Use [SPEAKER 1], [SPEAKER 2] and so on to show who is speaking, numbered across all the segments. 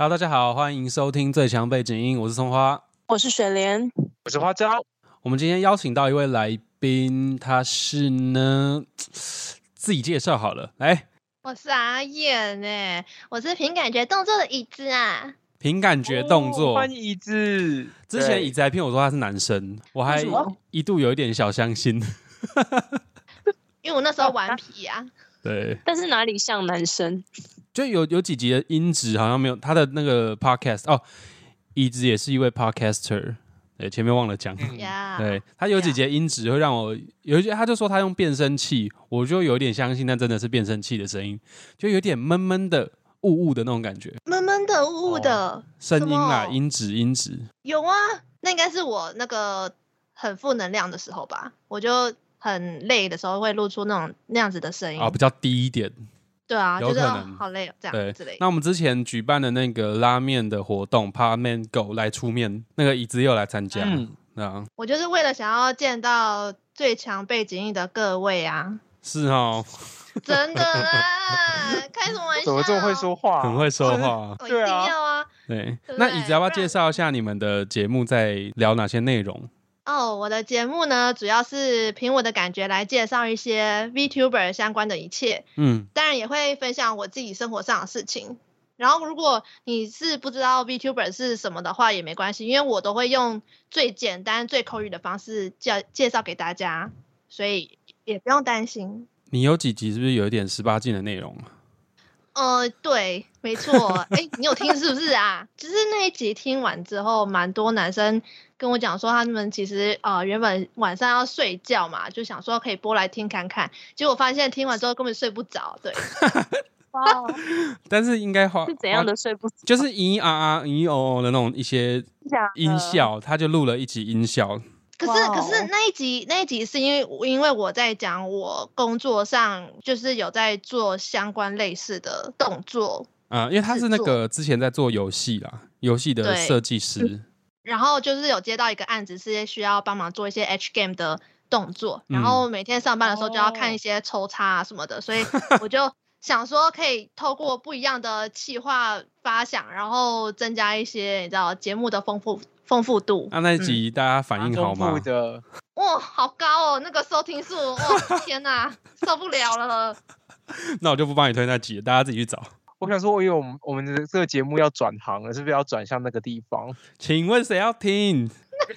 [SPEAKER 1] Hello，大家好，欢迎收听最强背景音，我是松花。
[SPEAKER 2] 我是雪莲，
[SPEAKER 3] 我是花椒。
[SPEAKER 1] 我们今天邀请到一位来宾，他是呢，自己介绍好了，来，
[SPEAKER 4] 我是阿燕哎，我是凭感觉动作的椅子啊。
[SPEAKER 1] 凭感觉动作，
[SPEAKER 3] 欢迎椅子。
[SPEAKER 1] 之前椅子还骗我说他是男生，我还一度有一点小相信，
[SPEAKER 4] 因为我那时候顽皮啊。
[SPEAKER 1] 对，
[SPEAKER 2] 但是哪里像男生？
[SPEAKER 1] 就有有几集的音质好像没有他的那个 podcast 哦，椅子也是一位 podcaster，对，前面忘了讲，对他有几节音质会让我有一些，他就说他用变声器，我就有点相信，那真的是变声器的声音，就有点闷闷的。雾雾的那种感觉，
[SPEAKER 4] 闷闷的雾雾的
[SPEAKER 1] 声音啊，音质音质。
[SPEAKER 4] 有啊，那应该是我那个很负能量的时候吧，我就很累的时候会露出那种那样子的声音
[SPEAKER 1] 啊，比较低一点，
[SPEAKER 4] 对啊，
[SPEAKER 1] 有可能
[SPEAKER 4] 好累哦，这样之类。
[SPEAKER 1] 那我们之前举办的那个拉面的活动，Pa Man Go 来出面，那个椅子又来参加，嗯，啊，
[SPEAKER 4] 我就是为了想要见到最强背景音的各位啊，
[SPEAKER 1] 是哦。
[SPEAKER 4] 真的啦，开什么玩笑？
[SPEAKER 3] 怎么这么会说话？
[SPEAKER 1] 很会说话，
[SPEAKER 4] 对啊。
[SPEAKER 1] 对，那椅子要不要介绍一下你们的节目在聊哪些内容？
[SPEAKER 4] 哦，我的节目呢，主要是凭我的感觉来介绍一些 VTuber 相关的一切。嗯，当然也会分享我自己生活上的事情。然后，如果你是不知道 VTuber 是什么的话，也没关系，因为我都会用最简单、最口语的方式介介绍给大家，所以也不用担心。
[SPEAKER 1] 你有几集是不是有一点十八禁的内容啊？
[SPEAKER 4] 呃，对，没错。哎，你有听是不是啊？就是那一集听完之后，蛮多男生跟我讲说，他们其实呃原本晚上要睡觉嘛，就想说可以播来听看看。结果发现听完之后根本睡不着。对，
[SPEAKER 1] 哇！但是应该花
[SPEAKER 2] 是怎样的睡不着？
[SPEAKER 1] 就是咿啊啊、咿哦哦的那种一些音效，他就录了一集音效。
[SPEAKER 4] 可是可是那一集那一集是因为因为我在讲我工作上就是有在做相关类似的动作
[SPEAKER 1] 啊，因为他是那个之前在做游戏啦，游戏的设计师，
[SPEAKER 4] 然后就是有接到一个案子是需要帮忙做一些 H game 的动作，然后每天上班的时候就要看一些抽插啊什么的，所以 我就想说可以透过不一样的企划发想，然后增加一些你知道节目的丰富。丰富度，
[SPEAKER 1] 那那集大家反应好吗？
[SPEAKER 4] 哇，好高哦，那个收听数，哇，天哪，受不了了。
[SPEAKER 1] 那我就不帮你推那集，大家自己去找。
[SPEAKER 3] 我想说，因为我们我们的这个节目要转行了，是不是要转向那个地方？
[SPEAKER 1] 请问谁要听？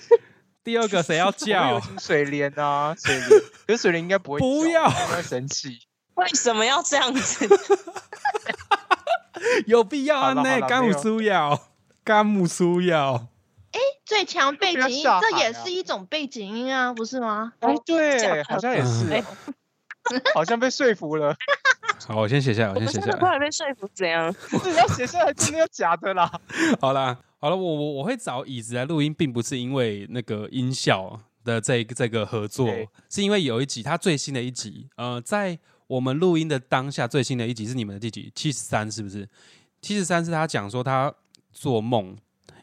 [SPEAKER 1] 第二个谁要叫？
[SPEAKER 3] 水莲啊，水莲，可是水莲应该不会，
[SPEAKER 1] 不要，
[SPEAKER 3] 会生气。
[SPEAKER 2] 为什么要这样子？
[SPEAKER 1] 有必要啊？那甘姆苏要，甘姆苏要。
[SPEAKER 4] 哎，最强背景音，这也是一种背景音啊，不是吗？
[SPEAKER 3] 哎，对，好像也是，好像被说服了。
[SPEAKER 1] 好，我先写下来，我先写下来。
[SPEAKER 2] 后来被说服怎样？
[SPEAKER 3] 是要写下来，真的要假的 啦。
[SPEAKER 1] 好啦，好了，我我我会找椅子来录音，并不是因为那个音效的这这个合作，是因为有一集，它最新的一集，呃，在我们录音的当下，最新的一集是你们的第几？七十三，是不是？七十三是他讲说他做梦。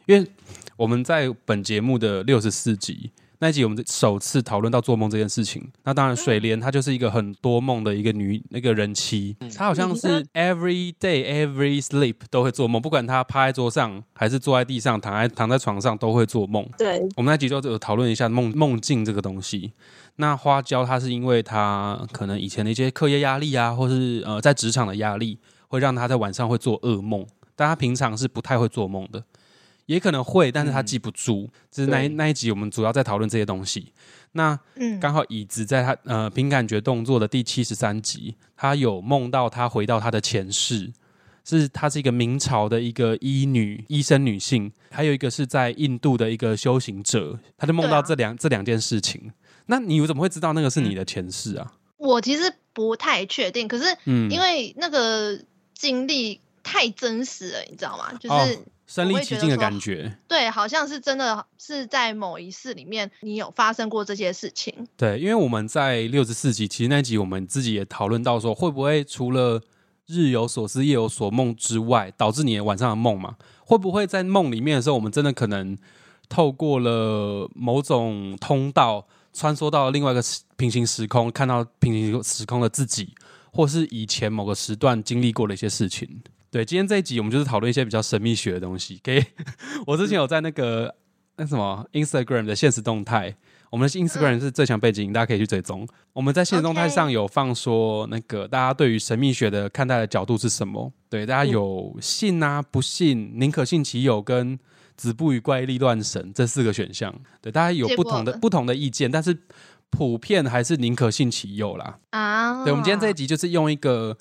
[SPEAKER 1] 因为我们在本节目的六十四集那一集，我们首次讨论到做梦这件事情。那当然，水莲她就是一个很多梦的一个女那个人妻，她好像是 every day every sleep 都会做梦，不管她趴在桌上还是坐在地上，躺在躺在床上都会做梦。
[SPEAKER 2] 对，
[SPEAKER 1] 我们那集就有讨论一下梦梦境这个东西。那花椒她是因为她可能以前的一些课业压力啊，或是呃在职场的压力，会让她在晚上会做噩梦，但她平常是不太会做梦的。也可能会，但是他记不住。就是那一那一集，我们主要在讨论这些东西。那刚好椅子在他呃凭感觉动作的第七十三集，他有梦到他回到他的前世，是他是一个明朝的一个医女医生女性，还有一个是在印度的一个修行者，他就梦到这两这两件事情。那你怎么会知道那个是你的前世啊？
[SPEAKER 4] 我其实不太确定，可是因为那个经历太真实了，你知道吗？就是。
[SPEAKER 1] 身临其境的感觉，
[SPEAKER 4] 对，好像是真的是在某一世里面，你有发生过这些事情。
[SPEAKER 1] 对，因为我们在六十四集，其实那集我们自己也讨论到说，会不会除了日有所思夜有所梦之外，导致你晚上的梦嘛？会不会在梦里面的时候，我们真的可能透过了某种通道，穿梭到另外一个平行时空，看到平行时空的自己，或是以前某个时段经历过的一些事情？对，今天这一集我们就是讨论一些比较神秘学的东西。给我之前有在那个那什么 Instagram 的现实动态，我们的 Instagram 是最强背景，大家可以去追踪。我们在现实动态上有放说，那个大家对于神秘学的看待的角度是什么？对，大家有信啊，不信，宁可信其有，跟子不语怪力乱神这四个选项。对，大家有不同的不同的意见，但是。普遍还是宁可信其有啦。啊，对，我们今天这一集就是用一个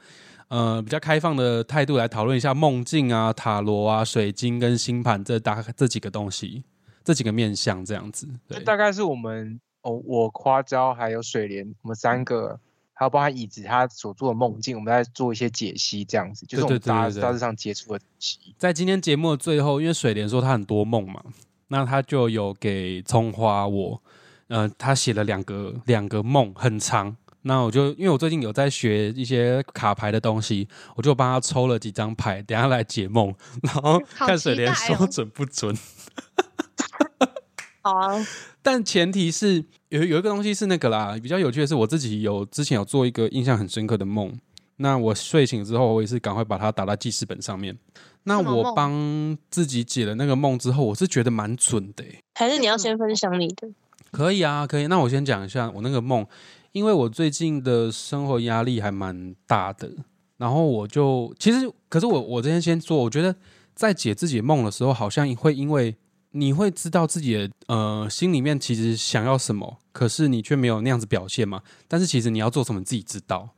[SPEAKER 1] 呃比较开放的态度来讨论一下梦境啊、塔罗啊、水晶跟星盘这大这几个东西，这几个面向这样子。
[SPEAKER 3] 这大概是我们哦，我花椒还有水莲，我们三个还有包含椅子他所做的梦境，我们在做一些解析，这样子就是我们大大致上接触的东西。
[SPEAKER 1] 在今天节目的最后，因为水莲说他很多梦嘛，那他就有给葱花我。呃，他写了两个两个梦，很长。那我就因为我最近有在学一些卡牌的东西，我就帮他抽了几张牌，等下来解梦，然后 看水莲说准不准。
[SPEAKER 2] 好啊，
[SPEAKER 1] 但前提是有有一个东西是那个啦，比较有趣的是，我自己有之前有做一个印象很深刻的梦。那我睡醒之后，我也是赶快把它打到记事本上面。那我帮自己解了那个梦之后，我是觉得蛮准的。
[SPEAKER 2] 还是你要先分享你的？
[SPEAKER 1] 可以啊，可以。那我先讲一下我那个梦，因为我最近的生活压力还蛮大的，然后我就其实，可是我我今天先说，我觉得在解自己梦的时候，好像会因为你会知道自己的呃心里面其实想要什么，可是你却没有那样子表现嘛。但是其实你要做什么，自己知道。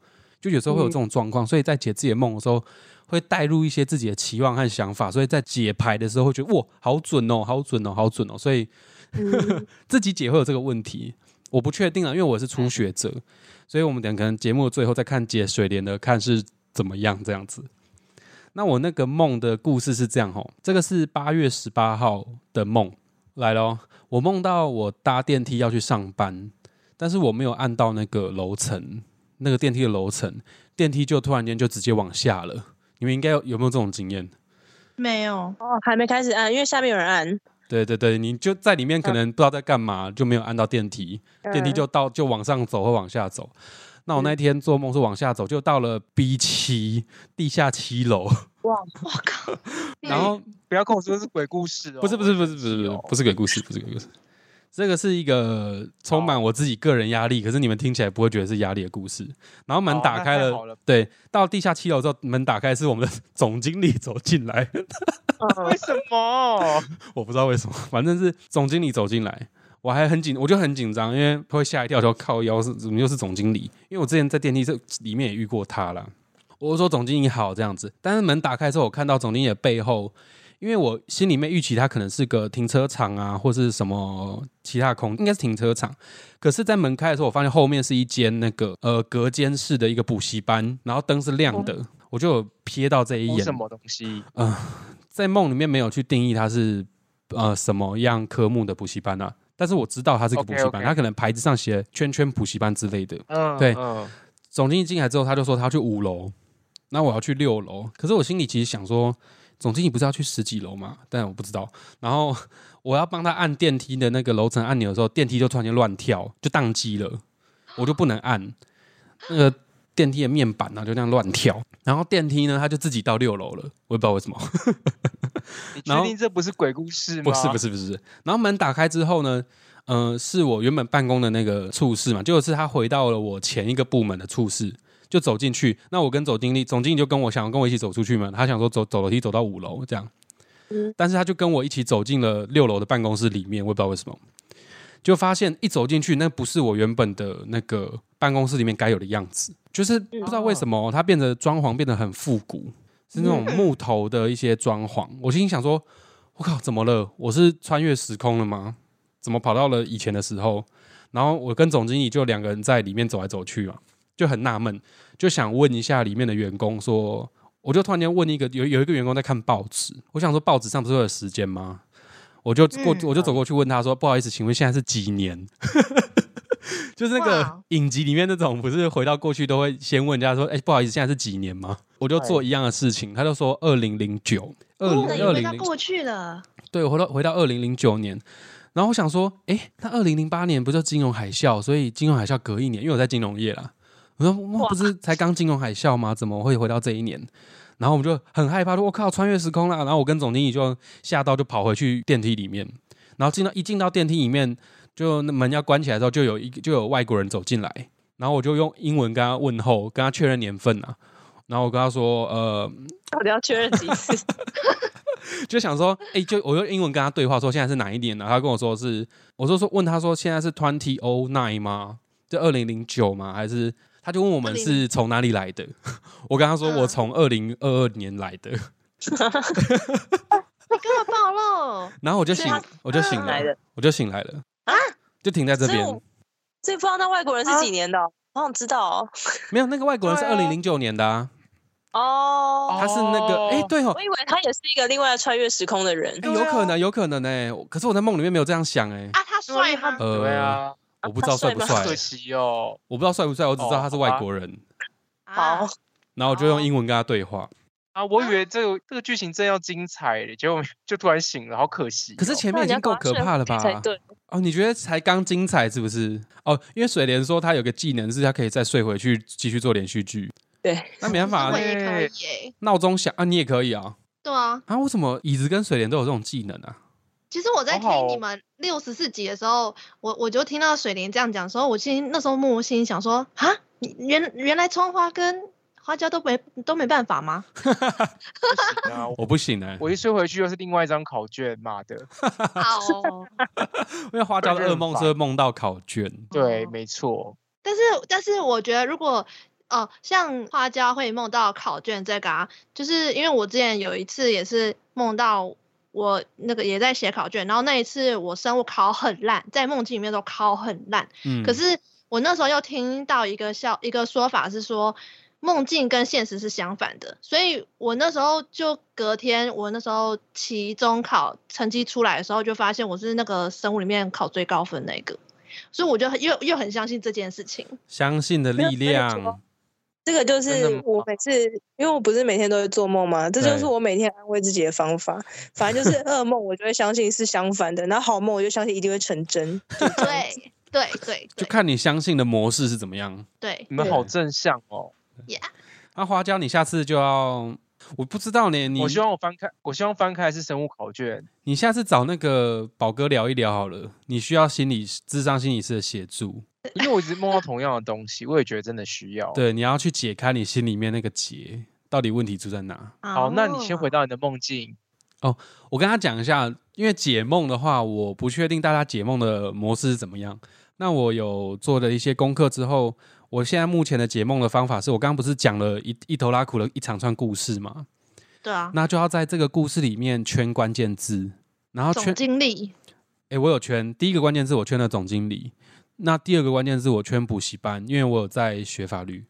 [SPEAKER 1] 就有时候会有这种状况，所以在解自己的梦的时候，会带入一些自己的期望和想法，所以在解牌的时候会觉得哇，好准哦，好准哦，好准哦，所以。自己解会有这个问题，我不确定啊，因为我是初学者，所以我们等可能节目最后再看解水莲的，看是怎么样这样子。那我那个梦的故事是这样吼，这个是八月十八号的梦来咯，我梦到我搭电梯要去上班，但是我没有按到那个楼层，那个电梯的楼层，电梯就突然间就直接往下了。你们应该有有没有这种经验？
[SPEAKER 4] 没有
[SPEAKER 2] 哦，还没开始按，因为下面有人按。
[SPEAKER 1] 对对对，你就在里面可能不知道在干嘛，就没有按到电梯，电梯就到就往上走或往下走。那我那天做梦是往下走，就到了 B 七地下七楼。哇，
[SPEAKER 4] 我靠！
[SPEAKER 1] 然后
[SPEAKER 3] 不要跟我说是鬼故事哦，
[SPEAKER 1] 不是不是不是不是不是鬼故事，不是鬼故事。这个是一个充满我自己个人压力，可是你们听起来不会觉得是压力的故事。然后门打开了，对，到地下七楼之后，门打开是我们的 总经理走进来。
[SPEAKER 3] 为什么？
[SPEAKER 1] 我不知道为什么，反正是总经理走进来，我还很紧，我就很紧张，因为会吓一跳，就靠腰是怎么又是总经理？因为我之前在电梯这里面也遇过他了。我说总经理好这样子，但是门打开之后，我看到总经理的背后。因为我心里面预期它可能是个停车场啊，或是什么其他空，应该是停车场。可是，在门开的时候，我发现后面是一间那个呃隔间式的一个补习班，然后灯是亮的，我就瞥到这一眼。
[SPEAKER 3] 什么东西？
[SPEAKER 1] 嗯，在梦里面没有去定义它是呃什么样科目的补习班啊，但是我知道它是个补习班，它可能牌子上写圈圈补习班之类的。嗯，对。总经理进来之后，他就说他要去五楼，那我要去六楼。可是我心里其实想说。总经理不是要去十几楼吗？但我不知道。然后 我要帮他按电梯的那个楼层按钮的时候，电梯就突然间乱跳，就宕机了，我就不能按那个电梯的面板呢，就那样乱跳。然后电梯呢，它就自己到六楼了，我也不知道为什么。
[SPEAKER 3] 你确定这不是鬼故事吗？
[SPEAKER 1] 不是，不是，不是。然后门打开之后呢，嗯，是我原本办公的那个处室嘛，就是他回到了我前一个部门的处室。就走进去，那我跟总经理，总经理就跟我想跟我一起走出去嘛，他想说走走楼梯走到五楼这样，但是他就跟我一起走进了六楼的办公室里面，我也不知道为什么，就发现一走进去，那不是我原本的那个办公室里面该有的样子，就是不知道为什么它变得装潢变得很复古，是那种木头的一些装潢，我心想说，我靠，怎么了？我是穿越时空了吗？怎么跑到了以前的时候？然后我跟总经理就两个人在里面走来走去嘛。就很纳闷，就想问一下里面的员工说，我就突然间问一个有有一个员工在看报纸，我想说报纸上不是有时间吗？我就过我就走过去问他说，不好意思，请问现在是几年？就是那个影集里面那种，不是回到过去都会先问人家说，哎，不好意思，现在是几年吗？我就做一样的事情，他就说二零零九，
[SPEAKER 4] 二零二零过去了，
[SPEAKER 1] 对，回到回到二零零九年，然后我想说，哎，那二零零八年不就金融海啸？所以金融海啸隔一年，因为我在金融业啦。我说：“不是才刚金融海啸吗？怎么会回到这一年？”然后我们就很害怕，说我靠，穿越时空了。然后我跟总经理就吓到，就跑回去电梯里面。然后进到一进到电梯里面，就那门要关起来之后，就有一就有外国人走进来。然后我就用英文跟他问候，跟他确认年份啊。然后我跟他说，呃，
[SPEAKER 2] 到底要确认几次？
[SPEAKER 1] 就想说，哎，就我用英文跟他对话，说现在是哪一年呢？他跟我说是，我就说问他说现在是 twenty o nine 吗？就二零零九吗？还是他就问我们是从哪里来的？我跟他说我从二零二二年来的。
[SPEAKER 4] 你跟我暴露。
[SPEAKER 1] 然后我就醒，我就醒来了，我就醒来了啊，就停在这边。
[SPEAKER 2] 所以不知道那外国人是几年的？我想知道哦。
[SPEAKER 1] 没有，那个外国人是二零零九年的啊。
[SPEAKER 2] 哦，
[SPEAKER 1] 他是那个哎，对哦，
[SPEAKER 2] 我以为他也是一个另外穿越时空的人，
[SPEAKER 1] 有可能，有可能呢。可是我在梦里面没有这样想哎。
[SPEAKER 4] 啊，他帅吗？
[SPEAKER 3] 对啊，
[SPEAKER 1] 我不知道帅不帅，
[SPEAKER 3] 可惜哦，
[SPEAKER 1] 我不知道帅不帅，我只知道他是外国人。
[SPEAKER 2] 好，
[SPEAKER 1] 然后我就用英文跟他对话。
[SPEAKER 3] 啊，我以为这个这个剧情真要精彩，结果就突然醒了，好可惜。
[SPEAKER 1] 可是前面已经够可怕了吧？
[SPEAKER 2] 对。
[SPEAKER 1] 哦，你觉得才刚精彩是不是？哦，因为水莲说他有个技能是他可以再睡回去继续做连续剧。
[SPEAKER 2] 对，
[SPEAKER 1] 那没办法，
[SPEAKER 4] 我也可以。
[SPEAKER 1] 闹钟响啊，你也可以啊。
[SPEAKER 4] 对啊。
[SPEAKER 1] 啊，为什么椅子跟水莲都有这种技能啊？
[SPEAKER 4] 其实我在听你们六十四集的时候，我我就听到水莲这样讲，时候我心那时候默默心想说啊，原原来葱花跟花椒都没都没办法吗？
[SPEAKER 1] 我不行哎，
[SPEAKER 3] 我一睡回去又是另外一张考卷，妈的。
[SPEAKER 4] 好，
[SPEAKER 1] 因为花椒的噩梦是会梦到考卷。
[SPEAKER 3] 对，没错。
[SPEAKER 4] 但是但是我觉得如果。哦，像花椒会梦到考卷这个啊，就是因为我之前有一次也是梦到我那个也在写考卷，然后那一次我生物考很烂，在梦境里面都考很烂。嗯。可是我那时候又听到一个笑一个说法是说，梦境跟现实是相反的，所以我那时候就隔天我那时候期中考成绩出来的时候，就发现我是那个生物里面考最高分那个，所以我就又又很相信这件事情，
[SPEAKER 1] 相信的力量。
[SPEAKER 2] 这个就是我每次，因为我不是每天都会做梦嘛？这就是我每天安慰自己的方法。反正就是 噩梦，我就会相信是相反的；然后好梦，我就相信一定会成真。
[SPEAKER 4] 对对对，
[SPEAKER 1] 就看你相信的模式是怎么样。
[SPEAKER 4] 对，
[SPEAKER 3] 你们好正向哦。
[SPEAKER 4] Yeah。
[SPEAKER 1] 那花椒，你下次就要，我不知道呢。你
[SPEAKER 3] 我希望我翻开，我希望翻开是生物考卷。
[SPEAKER 1] 你下次找那个宝哥聊一聊好了。你需要心理智商心理师的协助。
[SPEAKER 3] 因为我一直梦到同样的东西，我也觉得真的需要。
[SPEAKER 1] 对，你要去解开你心里面那个结，到底问题出在哪？
[SPEAKER 3] 好，那你先回到你的梦境。
[SPEAKER 1] 哦，我跟他讲一下，因为解梦的话，我不确定大家解梦的模式是怎么样。那我有做了一些功课之后，我现在目前的解梦的方法是我刚刚不是讲了一一头拉苦的一长串故事吗？
[SPEAKER 4] 对啊。
[SPEAKER 1] 那就要在这个故事里面圈关键字，然后圈
[SPEAKER 4] 经理。
[SPEAKER 1] 哎，我有圈第一个关键字，我圈了总经理。那第二个关键字我圈补习班，因为我有在学法律，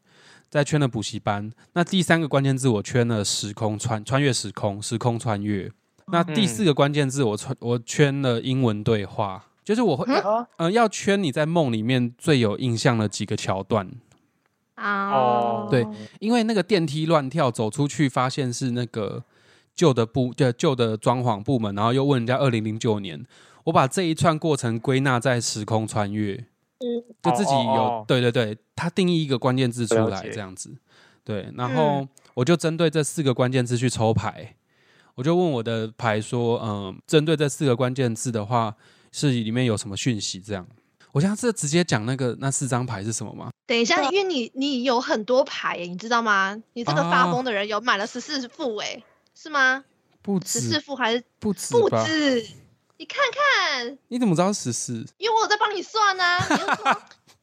[SPEAKER 1] 在圈了补习班。那第三个关键字我圈了时空穿穿越时空，时空穿越。那第四个关键字我穿我圈了英文对话，就是我会嗯？要圈你在梦里面最有印象的几个桥段。
[SPEAKER 4] 啊。
[SPEAKER 1] 对，因为那个电梯乱跳走出去，发现是那个旧的部就旧的装潢部门，然后又问人家二零零九年，我把这一串过程归纳在时空穿越。就自己有对对对，他定义一个关键字出来这样子，对，然后我就针对这四个关键字去抽牌，我就问我的牌说，嗯，针对这四个关键字的话，是里面有什么讯息？这样，我现在是直接讲那个那四张牌是什么吗？
[SPEAKER 4] 等一下，因为你你有很多牌，你知道吗？你这个发疯的人有买了十四副，哎，是吗？
[SPEAKER 1] 不止
[SPEAKER 4] 十四副还是
[SPEAKER 1] 不止
[SPEAKER 4] 不止？你看看，
[SPEAKER 1] 你怎么知道十四？
[SPEAKER 4] 因为我有在帮你算呢。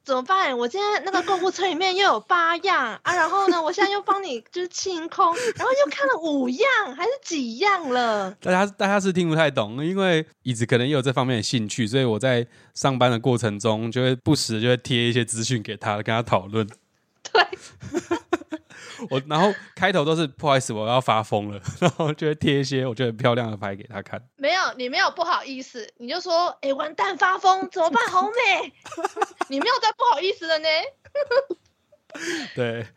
[SPEAKER 4] 怎么办？我今天那个购物车里面又有八样啊，然后呢，我现在又帮你 就是清空，然后又看了五样还是几样了？
[SPEAKER 1] 大家大家是听不太懂，因为椅子可能也有这方面的兴趣，所以我在上班的过程中就会不时就会贴一些资讯给他，跟他讨论。
[SPEAKER 4] 对。
[SPEAKER 1] 我然后开头都是不好意思，我要发疯了，然后就会贴一些我觉得漂亮的牌给他看。
[SPEAKER 4] 没有，你没有不好意思，你就说，哎，完蛋发疯怎么办？好美，你没有在不好意思的呢。
[SPEAKER 1] 对，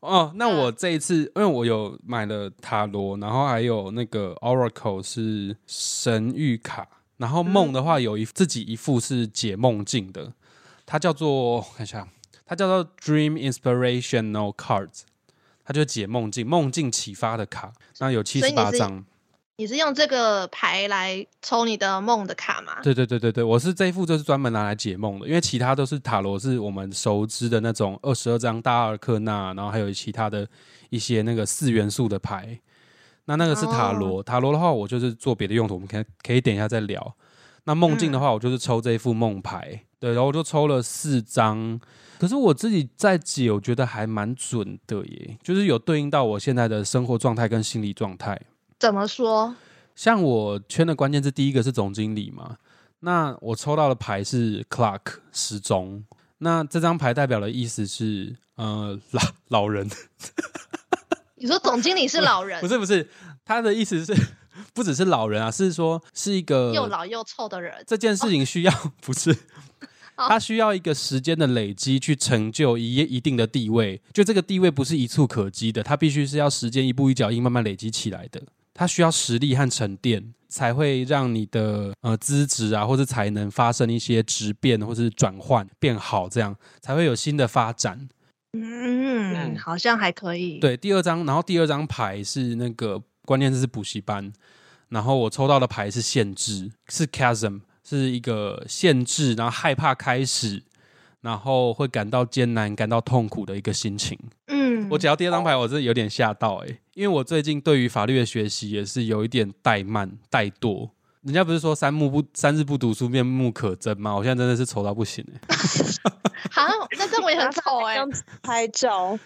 [SPEAKER 1] 哦，那我这一次，因为我有买了塔罗，然后还有那个 Oracle 是神谕卡，然后梦的话有一自己一副是解梦境的，它叫做看一下，它叫做 Dream Inspirational Cards。它就解梦境，梦境启发的卡，那有七十八张。
[SPEAKER 4] 你是用这个牌来抽你的梦的卡吗？
[SPEAKER 1] 对对对对对，我是这一副就是专门拿来解梦的，因为其他都是塔罗，是我们熟知的那种二十二张大阿尔克纳，然后还有其他的一些那个四元素的牌。那那个是塔罗，塔罗的话我就是做别的用途，我们可以可以等一下再聊。那梦境的话，我就是抽这一副梦牌，对，然后我就抽了四张，可是我自己在解，我觉得还蛮准的耶，就是有对应到我现在的生活状态跟心理状态。
[SPEAKER 4] 怎么说？
[SPEAKER 1] 像我圈的关键字，第一个是总经理嘛。那我抽到的牌是 clock 时钟。那这张牌代表的意思是，呃，老老人。
[SPEAKER 4] 你说总经理是老人？
[SPEAKER 1] 不是不是，他的意思是不只是老人啊，是说是一个
[SPEAKER 4] 又老又臭的人。
[SPEAKER 1] 这件事情需要 不是？他需要一个时间的累积去成就一一定的地位，就这个地位不是一蹴可及的，它必须是要时间一步一脚印慢慢累积起来的。它需要实力和沉淀，才会让你的呃资质啊，或者才能发生一些质变，或是转换变好，这样才会有新的发展。
[SPEAKER 4] 嗯，好像还可以。
[SPEAKER 1] 对，第二张，然后第二张牌是那个关键字是补习班，然后我抽到的牌是限制，是 chasm，是一个限制，然后害怕开始。然后会感到艰难、感到痛苦的一个心情。嗯，我只要第二张牌，我真的有点吓到哎，因为我最近对于法律的学习也是有一点怠慢、怠惰。人家不是说三目不三日不读书，面目可憎吗？我现在真的是丑到不行哎。
[SPEAKER 4] 好，那这我也很丑哎。
[SPEAKER 2] 拍照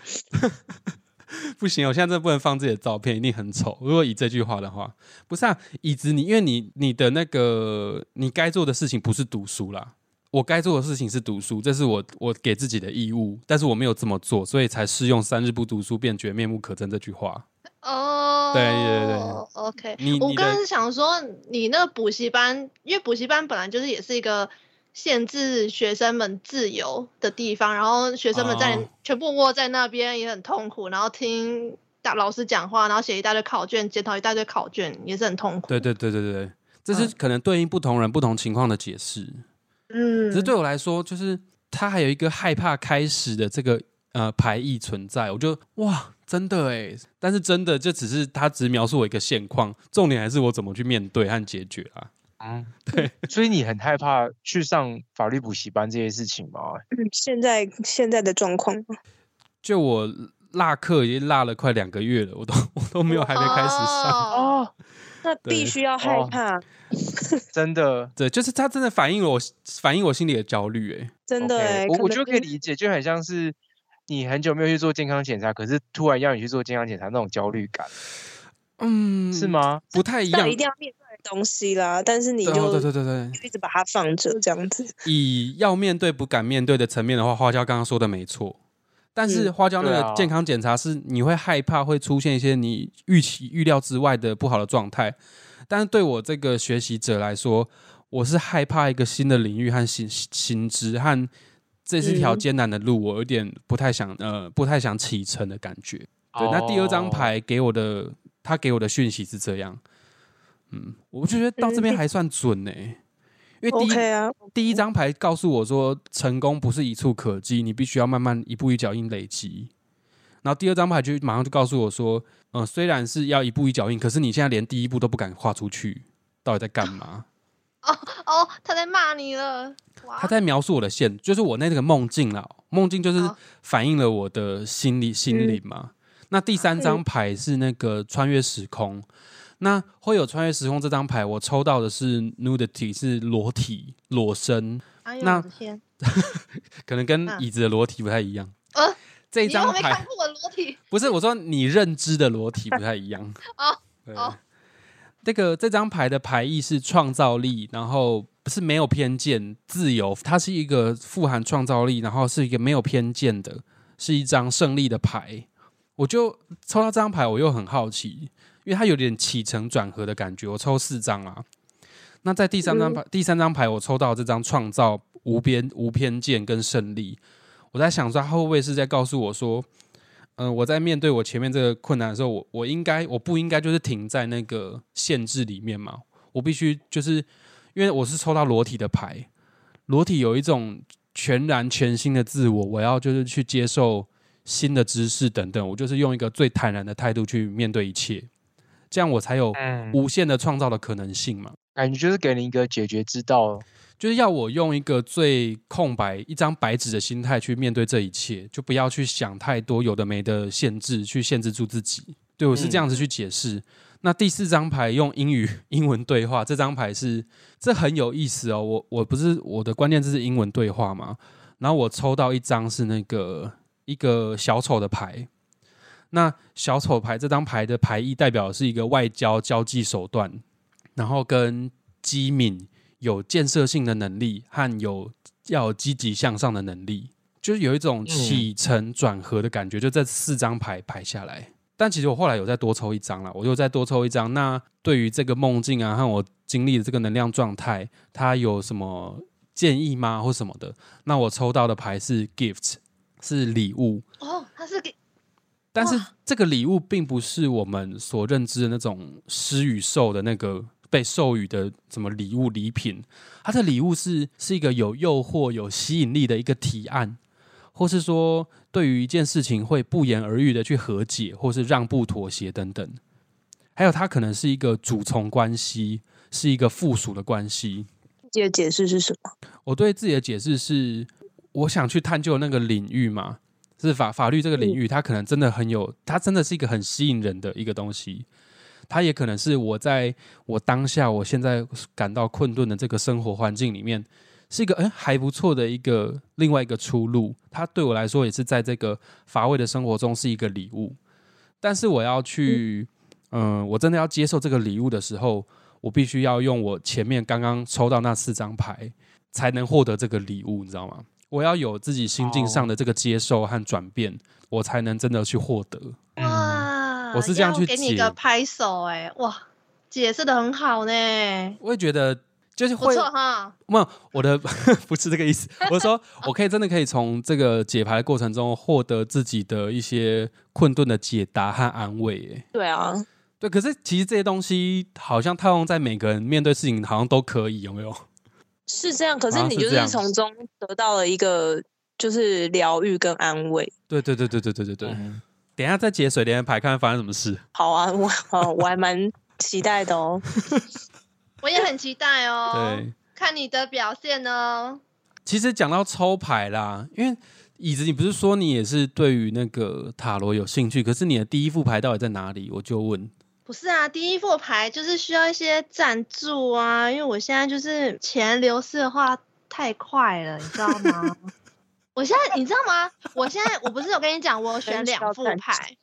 [SPEAKER 1] 不行，我现在真的不能放自己的照片，一定很丑。如果以这句话的话，不是啊，椅子你，因为你你的那个你该做的事情不是读书啦。我该做的事情是读书，这是我我给自己的义务，但是我没有这么做，所以才适用“三日不读书便觉面目可憎”这句话。哦，对对对
[SPEAKER 4] ，OK。我刚刚是想说，你那个补习班，因为补习班本来就是也是一个限制学生们自由的地方，然后学生们在全部窝在那边也很痛苦，然后听大老师讲话，然后写一大堆考卷，检讨一大堆考卷，也是很痛苦。
[SPEAKER 1] 对对对对对，这是可能对应不同人不同情况的解释。嗯，只是对我来说，就是他还有一个害怕开始的这个呃排异存在，我就哇，真的哎，但是真的就只是他只描述我一个现况，重点还是我怎么去面对和解决啊。嗯，对，
[SPEAKER 3] 所以你很害怕去上法律补习班这些事情吗？
[SPEAKER 2] 嗯，现在现在的状况，
[SPEAKER 1] 就我落课已经落了快两个月了，我都我都没有还没开始上哦。
[SPEAKER 2] 那必须要害怕，
[SPEAKER 3] 真的，
[SPEAKER 1] 对，就是他真的反映了我，反映我心里的焦虑，哎，
[SPEAKER 2] 真的，哎，
[SPEAKER 3] 我我觉得可以理解，就很像是你很久没有去做健康检查，可是突然要你去做健康检查那种焦虑感，嗯，是吗？
[SPEAKER 1] 不太一样，
[SPEAKER 2] 一定要面对东西啦，但是你就
[SPEAKER 1] 对对对对，
[SPEAKER 2] 一直把它放着这样子。
[SPEAKER 1] 以要面对不敢面对的层面的话，花椒刚刚说的没错。但是花椒那个健康检查是你会害怕会出现一些你预期预料之外的不好的状态，但是对我这个学习者来说，我是害怕一个新的领域和新新知和这是一条艰难的路，我有点不太想呃不太想启程的感觉。对，那第二张牌给我的他给我的讯息是这样，嗯，我就觉得到这边还算准呢。因为第一第一张牌告诉我说，成功不是一触可及，你必须要慢慢一步一脚印累积。然后第二张牌就马上就告诉我说，嗯，虽然是要一步一脚印，可是你现在连第一步都不敢跨出去，到底在干嘛？
[SPEAKER 4] 哦哦，他在骂你了。
[SPEAKER 1] 他在描述我的线，就是我那个梦境了。梦境就是反映了我的心理心理嘛。那第三张牌是那个穿越时空。那会有穿越时空这张牌，我抽到的是 nudity，是裸体裸身。
[SPEAKER 4] 那天，
[SPEAKER 1] 可能跟椅子的裸体不太一样。呃，这张牌
[SPEAKER 4] 看过裸体？
[SPEAKER 1] 不是，我说你认知的裸体不太一样。哦哦，这个这张牌的牌意是创造力，然后不是没有偏见、自由，它是一个富含创造力，然后是一个没有偏见的，是一张胜利的牌。我就抽到这张牌，我又很好奇。因为它有点起承转合的感觉，我抽四张啊。那在第三张牌，第三张牌我抽到这张创造无边无偏见跟胜利。我在想说，他会不会是在告诉我说，嗯，我在面对我前面这个困难的时候，我我应该我不应该就是停在那个限制里面嘛？我必须就是因为我是抽到裸体的牌，裸体有一种全然全新的自我，我要就是去接受新的知识等等，我就是用一个最坦然的态度去面对一切，这样我才有无限的创造的可能性嘛。
[SPEAKER 3] 感觉就是给你一个解决之道，
[SPEAKER 1] 就是要我用一个最空白一张白纸的心态去面对这一切，就不要去想太多有的没的限制，去限制住自己。对我是这样子去解释。那第四张牌用英语 英文对话，这张牌是这很有意思哦。我我不是我的关键字是英文对话嘛？然后我抽到一张是那个一个小丑的牌。那小丑牌这张牌的牌意代表是一个外交交际手段，然后跟机敏、有建设性的能力和有要积极向上的能力，就是有一种起承转合的感觉。就这四张牌排下来。但其实我后来有再多抽一张了，我又再多抽一张。那对于这个梦境啊，和我经历的这个能量状态，它有什么建议吗，或什么的？那我抽到的牌是 gift，是礼物。
[SPEAKER 4] 哦，它是给，
[SPEAKER 1] 但是这个礼物并不是我们所认知的那种施与受的那个被授予的什么礼物礼品。它的礼物是是一个有诱惑、有吸引力的一个提案。或是说，对于一件事情会不言而喻的去和解，或是让步妥协等等，还有它可能是一个主从关系，是一个附属的关系。
[SPEAKER 2] 自己的解释是什么？
[SPEAKER 1] 我对自己的解释是，我想去探究那个领域嘛，是法法律这个领域，它可能真的很有，它真的是一个很吸引人的一个东西。它也可能是我在我当下我现在感到困顿的这个生活环境里面。是一个哎还不错的一个另外一个出路，它对我来说也是在这个乏味的生活中是一个礼物。但是我要去，嗯，我真的要接受这个礼物的时候，我必须要用我前面刚刚抽到那四张牌，才能获得这个礼物，你知道吗？我要有自己心境上的这个接受和转变，我才能真的去获得。
[SPEAKER 4] 哇，
[SPEAKER 1] 我是这样去
[SPEAKER 4] 给你一个拍手，哎，哇，解释的很好呢。
[SPEAKER 1] 我也觉得。就是会
[SPEAKER 4] 哈，
[SPEAKER 1] 没有我的 不是这个意思。我说，我可以真的可以从这个解牌的过程中获得自己的一些困顿的解答和安慰。哎，
[SPEAKER 2] 对啊，
[SPEAKER 1] 对。可是其实这些东西好像套用在每个人面对事情，好像都可以，有没有？
[SPEAKER 2] 是这样。可是你就是从中得到了一个就是疗愈跟安慰。
[SPEAKER 1] 对对对对对对对对。等下再解水莲的牌，看看发生什么事。
[SPEAKER 2] 好啊，我我还蛮期待的哦。
[SPEAKER 4] 我也很期待哦，对，看你的表现哦。
[SPEAKER 1] 其实讲到抽牌啦，因为椅子，你不是说你也是对于那个塔罗有兴趣？可是你的第一副牌到底在哪里？我就问。
[SPEAKER 4] 不是啊，第一副牌就是需要一些赞助啊，因为我现在就是钱流失的话太快了，你知道吗？我现在你知道吗？我现在我不是有跟你讲，我选两副牌。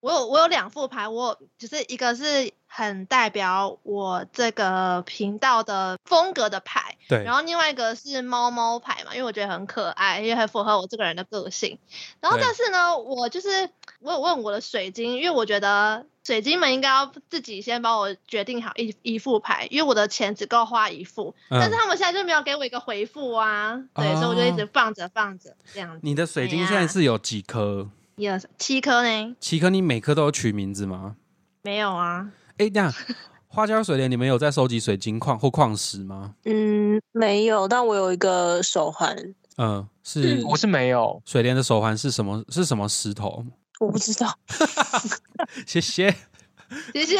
[SPEAKER 4] 我有我有两副牌，我就是一个是很代表我这个频道的风格的牌，
[SPEAKER 1] 对。
[SPEAKER 4] 然后另外一个是猫猫牌嘛，因为我觉得很可爱，也很符合我这个人的个性。然后但是呢，我就是我有问我的水晶，因为我觉得水晶们应该要自己先帮我决定好一一副牌，因为我的钱只够花一副，但是他们现在就没有给我一个回复啊，对，所以我就一直放着放着这样。
[SPEAKER 1] 你的水晶现在是有几颗？
[SPEAKER 4] 一二三，七颗呢？
[SPEAKER 1] 七颗，你每颗都有取名字吗？
[SPEAKER 4] 没有啊。
[SPEAKER 1] 哎，这样花椒水莲，你们有在收集水晶矿或矿石吗？
[SPEAKER 2] 嗯，没有，但我有一个手环。
[SPEAKER 1] 嗯，是，
[SPEAKER 3] 我是没有。
[SPEAKER 1] 水莲的手环是什么？是什么石头？
[SPEAKER 2] 我不知道。
[SPEAKER 1] 谢谢，
[SPEAKER 4] 谢谢。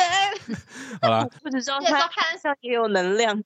[SPEAKER 1] 好了，
[SPEAKER 2] 不知道它看上也有能量，